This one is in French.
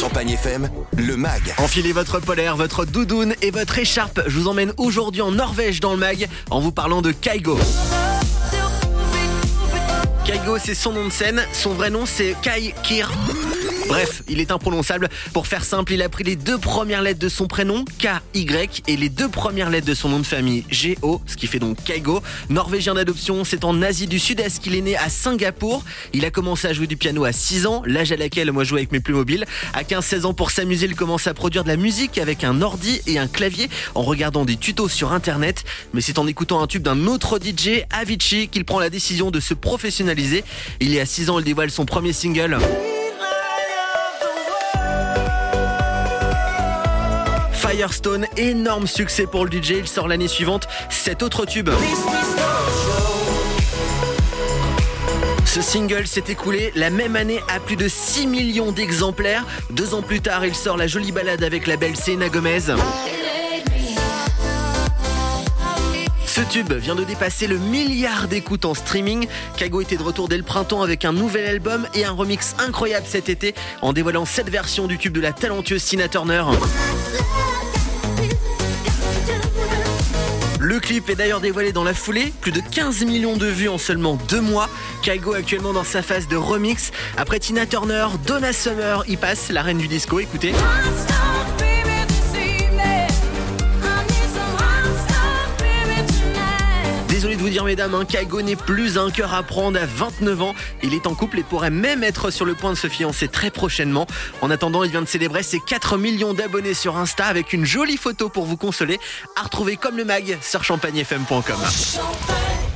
Champagne FM, le MAG. Enfilez votre polaire, votre doudoune et votre écharpe. Je vous emmène aujourd'hui en Norvège dans le MAG en vous parlant de Kaigo. Kaigo, c'est son nom de scène. Son vrai nom, c'est Kai Kir. Bref, il est imprononçable. Pour faire simple, il a pris les deux premières lettres de son prénom, K-Y, et les deux premières lettres de son nom de famille, G-O, ce qui fait donc Kaigo. Norvégien d'adoption, c'est en Asie du Sud-Est qu'il est né à Singapour. Il a commencé à jouer du piano à 6 ans, l'âge à laquelle moi je jouais avec mes plus mobiles. À 15-16 ans, pour s'amuser, il commence à produire de la musique avec un ordi et un clavier en regardant des tutos sur internet. Mais c'est en écoutant un tube d'un autre DJ, Avicii, qu'il prend la décision de se professionnaliser. Il est à 6 ans, il dévoile son premier single. Firestone, énorme succès pour le DJ, il sort l'année suivante cet autre tube. Ce single s'est écoulé la même année à plus de 6 millions d'exemplaires. Deux ans plus tard, il sort la jolie balade avec la belle Selena Gomez. Ce tube vient de dépasser le milliard d'écoutes en streaming. Kago était de retour dès le printemps avec un nouvel album et un remix incroyable cet été en dévoilant cette version du tube de la talentueuse Tina Turner. Le clip est d'ailleurs dévoilé dans la foulée, plus de 15 millions de vues en seulement deux mois. Kaigo actuellement dans sa phase de remix. Après Tina Turner, Donna Summer y passe, la reine du disco, écoutez. Mesdames, hein, Kaigo n'est plus un cœur à prendre à 29 ans. Il est en couple et pourrait même être sur le point de se fiancer très prochainement. En attendant, il vient de célébrer ses 4 millions d'abonnés sur Insta avec une jolie photo pour vous consoler. À retrouver comme le mag sur champagnefm.com. Champagne